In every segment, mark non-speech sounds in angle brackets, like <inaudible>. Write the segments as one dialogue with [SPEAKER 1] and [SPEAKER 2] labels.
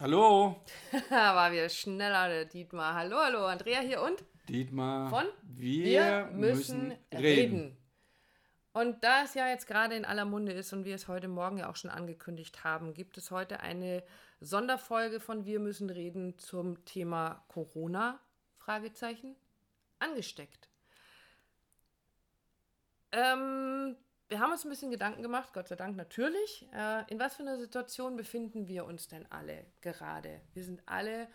[SPEAKER 1] Hallo. <laughs>
[SPEAKER 2] War wieder schneller, der Dietmar. Hallo, hallo, Andrea hier und
[SPEAKER 1] Dietmar.
[SPEAKER 2] von
[SPEAKER 1] Wir, müssen, reden.
[SPEAKER 2] Und da es ja jetzt gerade in aller Munde ist und wir es heute Morgen ja auch schon angekündigt haben, gibt es heute eine Sonderfolge von Wir müssen reden zum Thema Corona? Fragezeichen. Angesteckt. Ähm, wir haben uns ein bisschen Gedanken gemacht, Gott sei Dank natürlich. Äh, in was für einer Situation befinden wir uns denn alle gerade? Wir sind alle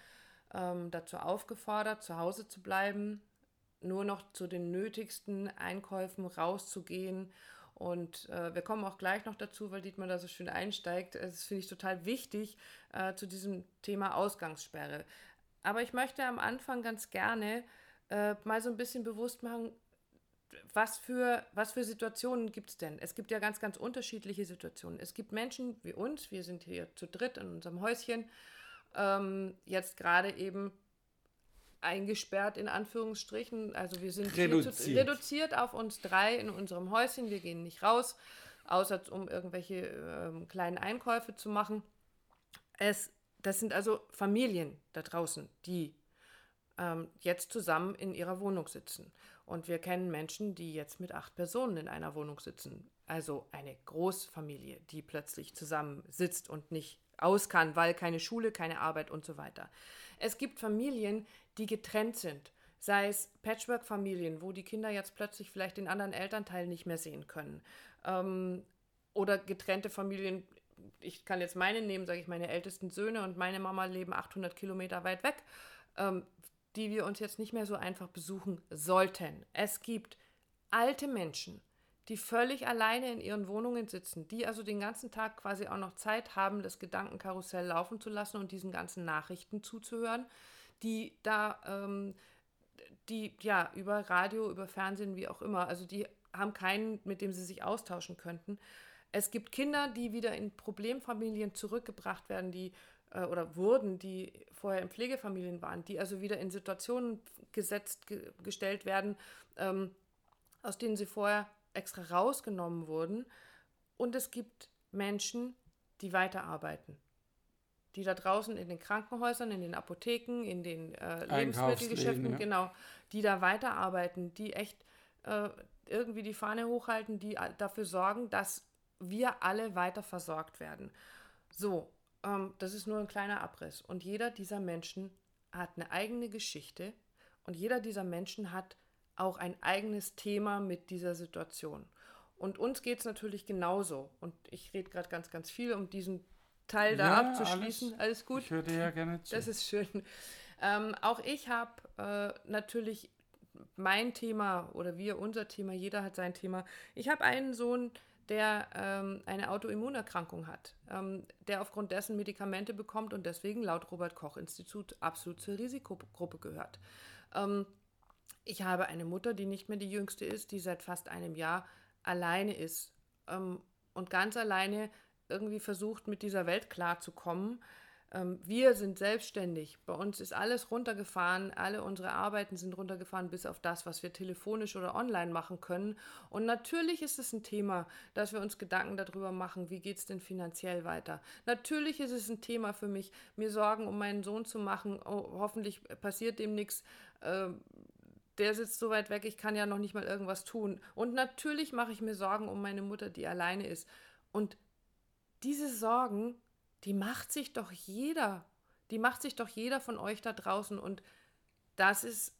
[SPEAKER 2] ähm, dazu aufgefordert, zu Hause zu bleiben, nur noch zu den nötigsten Einkäufen rauszugehen. Und äh, wir kommen auch gleich noch dazu, weil Dietmar da so schön einsteigt. Das finde ich total wichtig äh, zu diesem Thema Ausgangssperre. Aber ich möchte am Anfang ganz gerne äh, mal so ein bisschen bewusst machen, was für, was für Situationen gibt es denn? Es gibt ja ganz, ganz unterschiedliche Situationen. Es gibt Menschen wie uns, wir sind hier zu dritt in unserem Häuschen, ähm, jetzt gerade eben eingesperrt in Anführungsstrichen. Also wir sind
[SPEAKER 1] Reduziert.
[SPEAKER 2] Zu, reduziert auf uns drei in unserem Häuschen. Wir gehen nicht raus, außer um irgendwelche ähm, kleinen Einkäufe zu machen. Es, das sind also Familien da draußen, die ähm, jetzt zusammen in ihrer Wohnung sitzen. Und wir kennen Menschen, die jetzt mit acht Personen in einer Wohnung sitzen. Also eine Großfamilie, die plötzlich zusammen sitzt und nicht aus kann, weil keine Schule, keine Arbeit und so weiter. Es gibt Familien, die getrennt sind. Sei es Patchwork-Familien, wo die Kinder jetzt plötzlich vielleicht den anderen Elternteil nicht mehr sehen können. Ähm, oder getrennte Familien, ich kann jetzt meine nehmen, sage ich, meine ältesten Söhne und meine Mama leben 800 Kilometer weit weg. Ähm, die wir uns jetzt nicht mehr so einfach besuchen sollten. Es gibt alte Menschen, die völlig alleine in ihren Wohnungen sitzen, die also den ganzen Tag quasi auch noch Zeit haben, das Gedankenkarussell laufen zu lassen und diesen ganzen Nachrichten zuzuhören, die da, ähm, die ja über Radio, über Fernsehen, wie auch immer, also die haben keinen, mit dem sie sich austauschen könnten. Es gibt Kinder, die wieder in Problemfamilien zurückgebracht werden, die äh, oder wurden, die vorher in Pflegefamilien waren, die also wieder in Situationen gesetzt, ge gestellt werden, ähm, aus denen sie vorher extra rausgenommen wurden. Und es gibt Menschen, die weiterarbeiten. Die da draußen in den Krankenhäusern, in den Apotheken, in den äh, Lebensmittelgeschäften, ja. genau, die da weiterarbeiten, die echt äh, irgendwie die Fahne hochhalten, die dafür sorgen, dass wir alle weiter versorgt werden. So, ähm, das ist nur ein kleiner Abriss. Und jeder dieser Menschen hat eine eigene Geschichte und jeder dieser Menschen hat auch ein eigenes Thema mit dieser Situation. Und uns geht es natürlich genauso. Und ich rede gerade ganz, ganz viel, um diesen Teil da ja, abzuschließen. Alles, alles, gut?
[SPEAKER 1] Ich höre dir ja gerne zu.
[SPEAKER 2] Das ist schön. Ähm, auch ich habe äh, natürlich mein Thema oder wir unser Thema, jeder hat sein Thema. Ich habe einen Sohn, der ähm, eine Autoimmunerkrankung hat, ähm, der aufgrund dessen Medikamente bekommt und deswegen laut Robert Koch Institut absolut zur Risikogruppe gehört. Ähm, ich habe eine Mutter, die nicht mehr die jüngste ist, die seit fast einem Jahr alleine ist ähm, und ganz alleine irgendwie versucht, mit dieser Welt klarzukommen. Ähm, wir sind selbstständig. Bei uns ist alles runtergefahren. Alle unsere Arbeiten sind runtergefahren, bis auf das, was wir telefonisch oder online machen können. Und natürlich ist es ein Thema, dass wir uns Gedanken darüber machen, wie geht es denn finanziell weiter. Natürlich ist es ein Thema für mich, mir Sorgen um meinen Sohn zu machen. Oh, hoffentlich passiert dem nichts. Äh, der sitzt so weit weg, ich kann ja noch nicht mal irgendwas tun. Und natürlich mache ich mir Sorgen um meine Mutter, die alleine ist. Und diese Sorgen die macht sich doch jeder. Die macht sich doch jeder von euch da draußen. Und das ist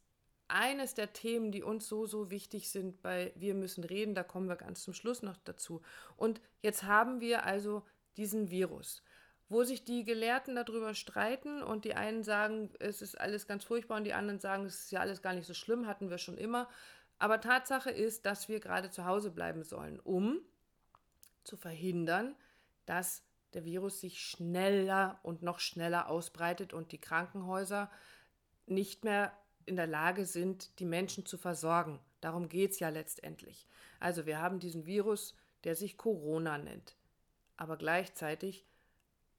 [SPEAKER 2] eines der Themen, die uns so, so wichtig sind bei Wir müssen reden. Da kommen wir ganz zum Schluss noch dazu. Und jetzt haben wir also diesen Virus, wo sich die Gelehrten darüber streiten und die einen sagen, es ist alles ganz furchtbar und die anderen sagen, es ist ja alles gar nicht so schlimm, hatten wir schon immer. Aber Tatsache ist, dass wir gerade zu Hause bleiben sollen, um zu verhindern, dass der Virus sich schneller und noch schneller ausbreitet und die Krankenhäuser nicht mehr in der Lage sind, die Menschen zu versorgen. Darum geht es ja letztendlich. Also wir haben diesen Virus, der sich Corona nennt. Aber gleichzeitig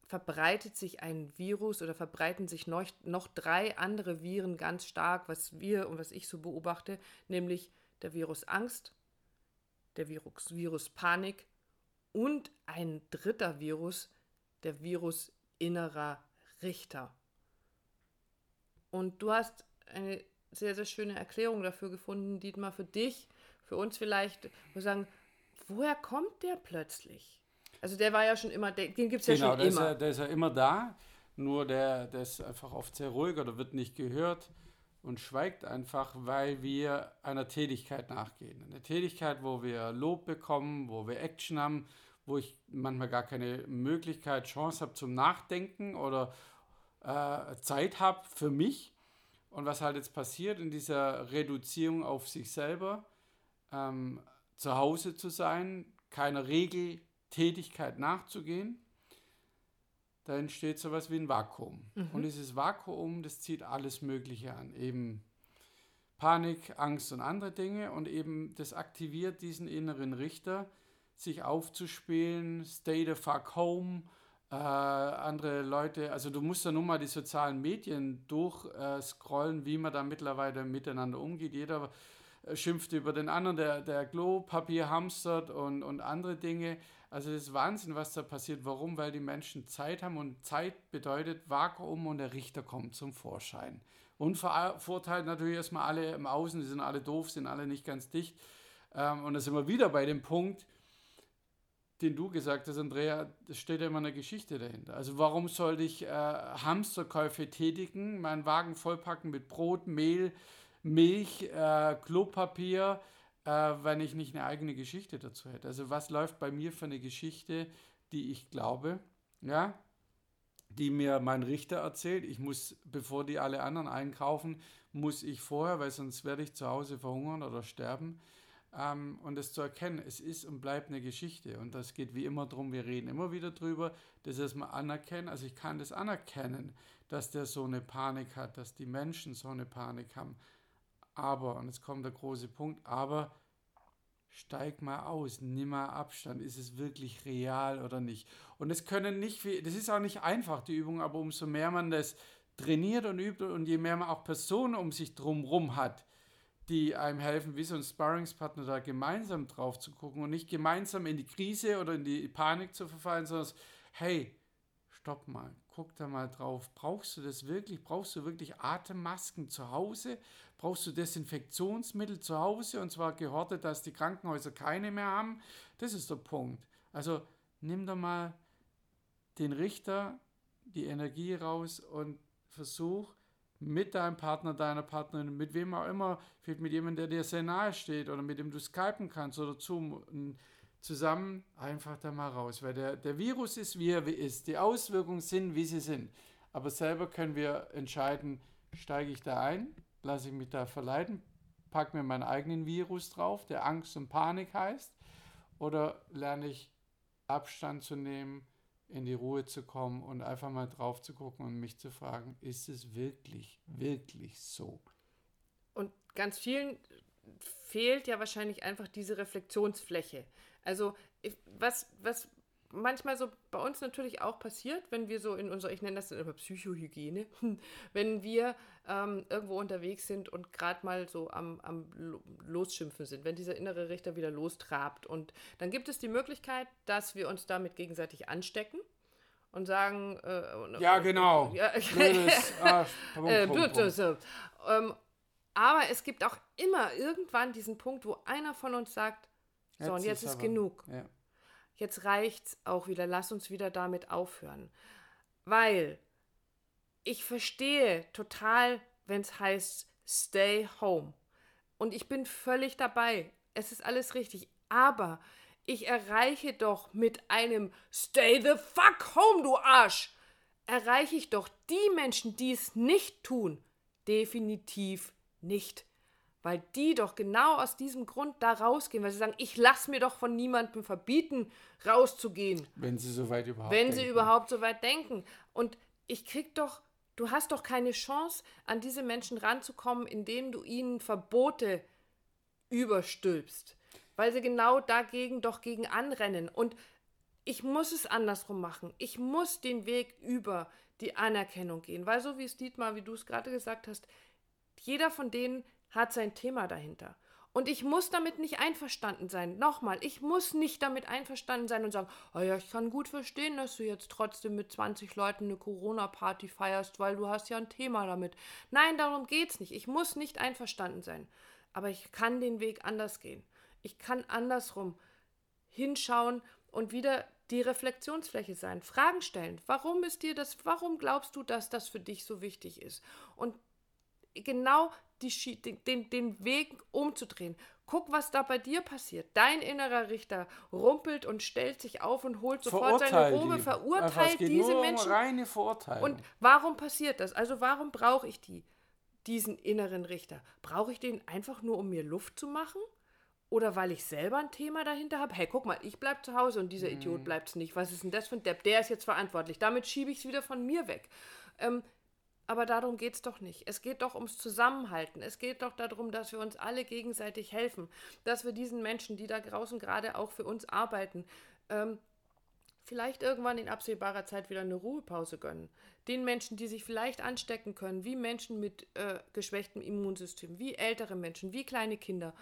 [SPEAKER 2] verbreitet sich ein Virus oder verbreiten sich noch, noch drei andere Viren ganz stark, was wir und was ich so beobachte, nämlich der Virus Angst, der Virus, Virus Panik und ein dritter Virus, der Virus innerer Richter. Und du hast eine sehr, sehr schöne Erklärung dafür gefunden, Dietmar, für dich, für uns vielleicht, wo sagen, woher kommt der plötzlich? Also der war ja schon immer, den gibt es ja
[SPEAKER 1] genau,
[SPEAKER 2] schon
[SPEAKER 1] der
[SPEAKER 2] immer.
[SPEAKER 1] Ist ja, der ist ja immer da, nur der, der ist einfach oft sehr ruhig oder wird nicht gehört und schweigt einfach, weil wir einer Tätigkeit nachgehen. Eine Tätigkeit, wo wir Lob bekommen, wo wir Action haben, wo ich manchmal gar keine Möglichkeit, Chance habe zum Nachdenken oder äh, Zeit habe für mich. Und was halt jetzt passiert in dieser Reduzierung auf sich selber, ähm, zu Hause zu sein, keiner Regeltätigkeit nachzugehen, da entsteht sowas wie ein Vakuum. Mhm. Und dieses Vakuum, das zieht alles Mögliche an. Eben Panik, Angst und andere Dinge. Und eben das aktiviert diesen inneren Richter, sich aufzuspielen, stay the fuck home, äh, andere Leute, also du musst ja nun mal die sozialen Medien durchscrollen, äh, wie man da mittlerweile miteinander umgeht. Jeder äh, schimpft über den anderen, der, der Klopapier hamstert und, und andere Dinge. Also das ist Wahnsinn, was da passiert. Warum? Weil die Menschen Zeit haben und Zeit bedeutet Vakuum und der Richter kommt zum Vorschein. Und verurteilt natürlich erstmal alle im Außen, die sind alle doof, sind alle nicht ganz dicht. Ähm, und da sind wir wieder bei dem Punkt, den du gesagt hast, Andrea, es steht ja immer eine Geschichte dahinter. Also warum sollte ich äh, Hamsterkäufe tätigen, meinen Wagen vollpacken mit Brot, Mehl, Milch, äh, Klopapier, äh, wenn ich nicht eine eigene Geschichte dazu hätte? Also was läuft bei mir für eine Geschichte, die ich glaube, ja, die mir mein Richter erzählt. Ich muss, bevor die alle anderen einkaufen, muss ich vorher, weil sonst werde ich zu Hause verhungern oder sterben, ähm, und es zu erkennen, es ist und bleibt eine Geschichte. Und das geht wie immer darum, wir reden immer wieder drüber, das erstmal anerkennen. Also ich kann das anerkennen, dass der so eine Panik hat, dass die Menschen so eine Panik haben. Aber, und jetzt kommt der große Punkt, aber steig mal aus, nimm mal Abstand, ist es wirklich real oder nicht? Und es können nicht, das ist auch nicht einfach, die Übung, aber umso mehr man das trainiert und übt und je mehr man auch Personen um sich drumherum hat, die einem helfen, wie so ein Sparringspartner da gemeinsam drauf zu gucken und nicht gemeinsam in die Krise oder in die Panik zu verfallen, sondern hey, stopp mal, guck da mal drauf. Brauchst du das wirklich? Brauchst du wirklich Atemmasken zu Hause? Brauchst du Desinfektionsmittel zu Hause und zwar gehortet, dass die Krankenhäuser keine mehr haben? Das ist der Punkt. Also nimm da mal den Richter, die Energie raus und versuch mit deinem Partner, deiner Partnerin, mit wem auch immer, vielleicht mit jemandem, der dir sehr nahe steht oder mit dem du skypen kannst oder Zoom, zusammen einfach da mal raus. Weil der, der Virus ist, wie er ist. Die Auswirkungen sind, wie sie sind. Aber selber können wir entscheiden, steige ich da ein, lasse ich mich da verleiten, packe mir meinen eigenen Virus drauf, der Angst und Panik heißt, oder lerne ich Abstand zu nehmen, in die Ruhe zu kommen und einfach mal drauf zu gucken und mich zu fragen, ist es wirklich, wirklich so?
[SPEAKER 2] Und ganz vielen fehlt ja wahrscheinlich einfach diese Reflexionsfläche. Also was, was manchmal so bei uns natürlich auch passiert, wenn wir so in unserer, ich nenne das immer Psychohygiene, <laughs> wenn wir ähm, irgendwo unterwegs sind und gerade mal so am, am Losschimpfen sind, wenn dieser innere Richter wieder lostrabt. Und dann gibt es die Möglichkeit, dass wir uns damit gegenseitig anstecken und sagen, äh,
[SPEAKER 1] ja, genau. <laughs> Ja, Blödes, ah, <laughs>
[SPEAKER 2] aber es gibt auch immer irgendwann diesen Punkt, wo einer von uns sagt, so, jetzt und jetzt ist, ist genug. Ja jetzt reicht's auch wieder, lass uns wieder damit aufhören. Weil ich verstehe total, wenn es heißt, stay home. Und ich bin völlig dabei. Es ist alles richtig. Aber ich erreiche doch mit einem Stay the fuck home, du Arsch, erreiche ich doch die Menschen, die es nicht tun, definitiv nicht weil die doch genau aus diesem Grund da rausgehen, weil sie sagen, ich lasse mir doch von niemandem verbieten, rauszugehen.
[SPEAKER 1] Wenn sie so weit überhaupt
[SPEAKER 2] Wenn denken. sie überhaupt so weit denken. Und ich krieg doch, du hast doch keine Chance, an diese Menschen ranzukommen, indem du ihnen Verbote überstülpst. Weil sie genau dagegen doch gegen anrennen. Und ich muss es andersrum machen. Ich muss den Weg über die Anerkennung gehen. Weil so wie es Dietmar, wie du es gerade gesagt hast, jeder von denen hat sein Thema dahinter. Und ich muss damit nicht einverstanden sein. Nochmal, ich muss nicht damit einverstanden sein und sagen, oh ja, ich kann gut verstehen, dass du jetzt trotzdem mit 20 Leuten eine Corona-Party feierst, weil du hast ja ein Thema damit. Nein, darum geht's nicht. Ich muss nicht einverstanden sein. Aber ich kann den Weg anders gehen. Ich kann andersrum hinschauen und wieder die Reflexionsfläche sein. Fragen stellen. Warum ist dir das, warum glaubst du, dass das für dich so wichtig ist? Und genau die, den, den Weg umzudrehen. Guck, was da bei dir passiert. Dein innerer Richter rumpelt und stellt sich auf und holt sofort seine Robe, verurteilt diese Menschen.
[SPEAKER 1] Um reine Verurteilung.
[SPEAKER 2] Und warum passiert das? Also warum brauche ich die, diesen inneren Richter? Brauche ich den einfach nur, um mir Luft zu machen? Oder weil ich selber ein Thema dahinter habe? Hey, guck mal, ich bleibe zu Hause und dieser Idiot mhm. bleibt nicht. Was ist denn das für ein Depp? Der ist jetzt verantwortlich. Damit schiebe ich es wieder von mir weg. Ähm, aber darum geht es doch nicht. Es geht doch ums Zusammenhalten. Es geht doch darum, dass wir uns alle gegenseitig helfen. Dass wir diesen Menschen, die da draußen gerade auch für uns arbeiten, ähm, vielleicht irgendwann in absehbarer Zeit wieder eine Ruhepause gönnen. Den Menschen, die sich vielleicht anstecken können, wie Menschen mit äh, geschwächtem Immunsystem, wie ältere Menschen, wie kleine Kinder,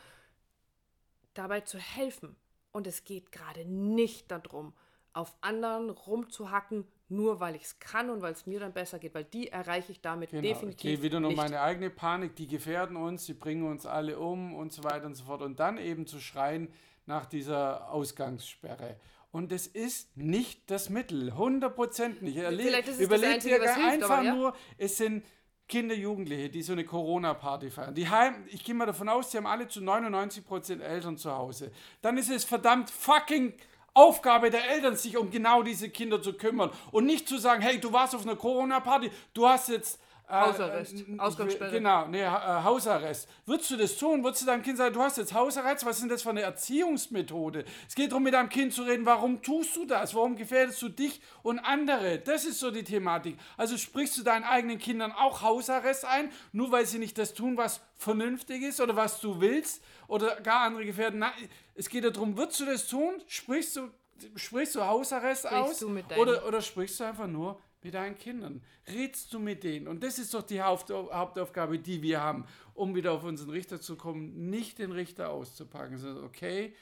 [SPEAKER 2] dabei zu helfen. Und es geht gerade nicht darum, auf anderen rumzuhacken, nur weil ich es kann und weil es mir dann besser geht, weil die erreiche ich damit genau. definitiv. Ich
[SPEAKER 1] gehe wieder nur meine eigene Panik, die gefährden uns, die bringen uns alle um und so weiter und so fort. Und dann eben zu schreien nach dieser Ausgangssperre. Und es ist nicht das Mittel, 100% nicht. Es Überlegt dir einfach aber, ja? nur, es sind Kinder, Jugendliche, die so eine Corona-Party feiern. Die heim, ich gehe mal davon aus, die haben alle zu 99% Eltern zu Hause. Dann ist es verdammt fucking Aufgabe der Eltern, sich um genau diese Kinder zu kümmern und nicht zu sagen, hey, du warst auf einer Corona-Party, du hast jetzt
[SPEAKER 2] Hausarrest, äh, Ausgangssperre.
[SPEAKER 1] Genau, nee, äh, Hausarrest. Würdest du das tun? Würdest du deinem Kind sagen, du hast jetzt Hausarrest? Was ist denn das für eine Erziehungsmethode? Es geht darum, mit deinem Kind zu reden, warum tust du das? Warum gefährdest du dich und andere? Das ist so die Thematik. Also sprichst du deinen eigenen Kindern auch Hausarrest ein, nur weil sie nicht das tun, was vernünftig ist oder was du willst oder gar andere gefährden? Nein, es geht darum, würdest du das tun? Sprichst du, sprichst du Hausarrest sprichst aus? Du oder, oder sprichst du einfach nur mit deinen Kindern? Redst du mit denen? Und das ist doch die Hauptaufgabe, die wir haben, um wieder auf unseren Richter zu kommen, nicht den Richter auszupacken, sondern okay,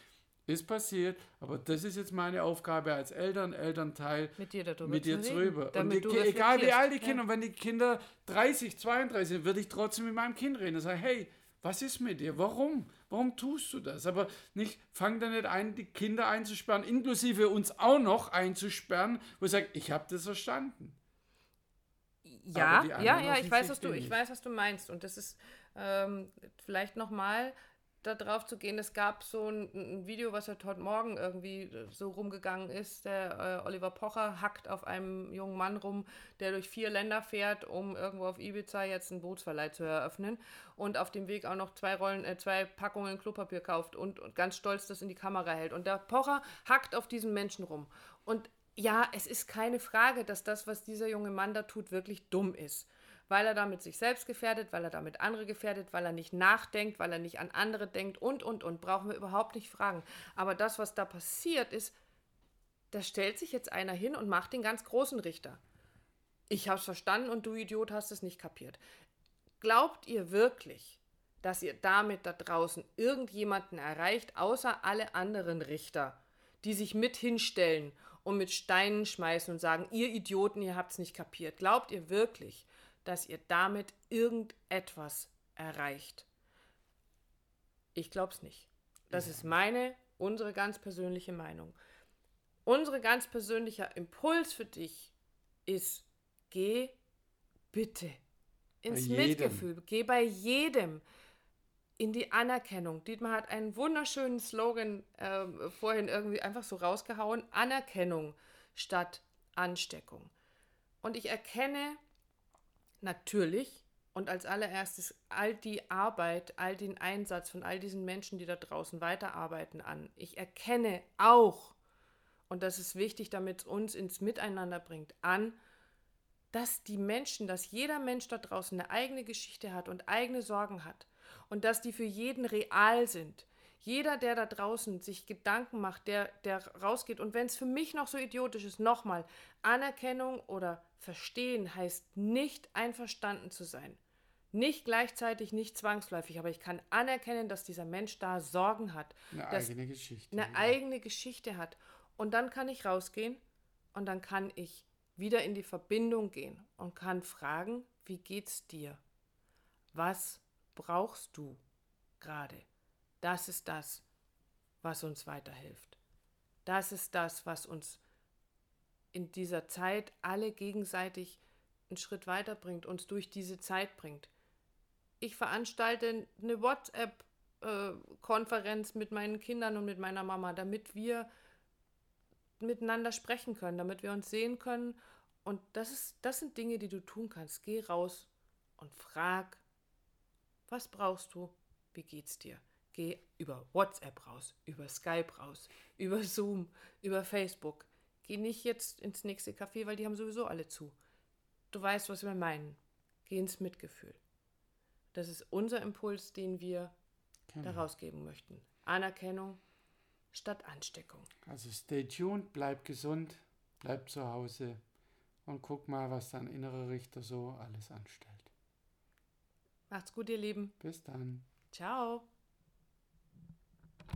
[SPEAKER 1] ist passiert, aber das ist jetzt meine Aufgabe als Eltern, Elternteil,
[SPEAKER 2] mit dir, darüber
[SPEAKER 1] mit dir zu rüber. Und die, egal wie alt die Kinder, ja. und wenn die Kinder 30, 32 sind, würde ich trotzdem mit meinem Kind reden und sagen, hey, was ist mit dir? Warum? Warum tust du das? Aber nicht, fang da nicht ein, die Kinder einzusperren, inklusive uns auch noch einzusperren, wo ich sage, ich habe das verstanden.
[SPEAKER 2] Ja, ja, ja, ich weiß, was du, ich weiß, was du meinst. Und das ist ähm, vielleicht nochmal da drauf zu gehen. Es gab so ein, ein, Video, was halt heute Morgen irgendwie so rumgegangen ist. Der äh, Oliver Pocher hackt auf einem jungen Mann rum, der durch vier Länder fährt, um irgendwo auf Ibiza jetzt einen Bootsverleih zu eröffnen und auf dem Weg auch noch zwei Rollen, äh, zwei Packungen Klopapier kauft und, und ganz stolz das in die Kamera hält. Und der Pocher hackt auf diesen Menschen rum. Und ja, es ist keine Frage, dass das, was dieser junge Mann da tut, wirklich dumm ist weil er damit sich selbst gefährdet, weil er damit andere gefährdet, weil er nicht nachdenkt, weil er nicht an andere denkt und, und, und. Brauchen wir überhaupt nicht fragen. Aber das, was da passiert ist, da stellt sich jetzt einer hin und macht den ganz großen Richter. Ich hab's verstanden und du Idiot hast es nicht kapiert. Glaubt ihr wirklich, dass ihr damit da draußen irgendjemanden erreicht, außer alle anderen Richter, die sich mit hinstellen und mit Steinen schmeißen und sagen, ihr Idioten, ihr habt's nicht kapiert. Glaubt ihr wirklich, dass ihr damit irgendetwas erreicht. Ich glaube es nicht. Das ist meine, unsere ganz persönliche Meinung. Unsere ganz persönlicher Impuls für dich ist, geh bitte ins Mitgefühl, geh bei jedem in die Anerkennung. Dietmar hat einen wunderschönen Slogan äh, vorhin irgendwie einfach so rausgehauen, Anerkennung statt Ansteckung. Und ich erkenne natürlich und als allererstes all die Arbeit, all den Einsatz von all diesen Menschen, die da draußen weiterarbeiten, an. Ich erkenne auch, und das ist wichtig, damit es uns ins Miteinander bringt, an, dass die Menschen, dass jeder Mensch da draußen eine eigene Geschichte hat und eigene Sorgen hat und dass die für jeden real sind. Jeder, der da draußen sich Gedanken macht, der, der rausgeht, und wenn es für mich noch so idiotisch ist, nochmal, Anerkennung oder Verstehen heißt nicht einverstanden zu sein. Nicht gleichzeitig, nicht zwangsläufig, aber ich kann anerkennen, dass dieser Mensch da Sorgen hat.
[SPEAKER 1] Eine eigene Geschichte.
[SPEAKER 2] Eine
[SPEAKER 1] ja.
[SPEAKER 2] eigene Geschichte hat. Und dann kann ich rausgehen und dann kann ich wieder in die Verbindung gehen und kann fragen, wie geht's dir? Was brauchst du gerade? Das ist das, was uns weiterhilft. Das ist das, was uns in dieser Zeit alle gegenseitig einen Schritt weiterbringt, uns durch diese Zeit bringt. Ich veranstalte eine WhatsApp-Konferenz mit meinen Kindern und mit meiner Mama, damit wir miteinander sprechen können, damit wir uns sehen können. Und das, ist, das sind Dinge, die du tun kannst. Geh raus und frag, was brauchst du? Wie geht's dir? Geh über WhatsApp raus, über Skype raus, über Zoom, über Facebook. Geh nicht jetzt ins nächste Café, weil die haben sowieso alle zu. Du weißt, was wir meinen. Geh ins Mitgefühl. Das ist unser Impuls, den wir
[SPEAKER 1] Genau.
[SPEAKER 2] daraus geben möchten. Anerkennung statt Ansteckung.
[SPEAKER 1] Also stay tuned, bleib gesund, bleib zu Hause und guck mal, was dein innerer Richter so alles anstellt.
[SPEAKER 2] Macht's gut, ihr Lieben.
[SPEAKER 1] Bis dann.
[SPEAKER 2] Ciao.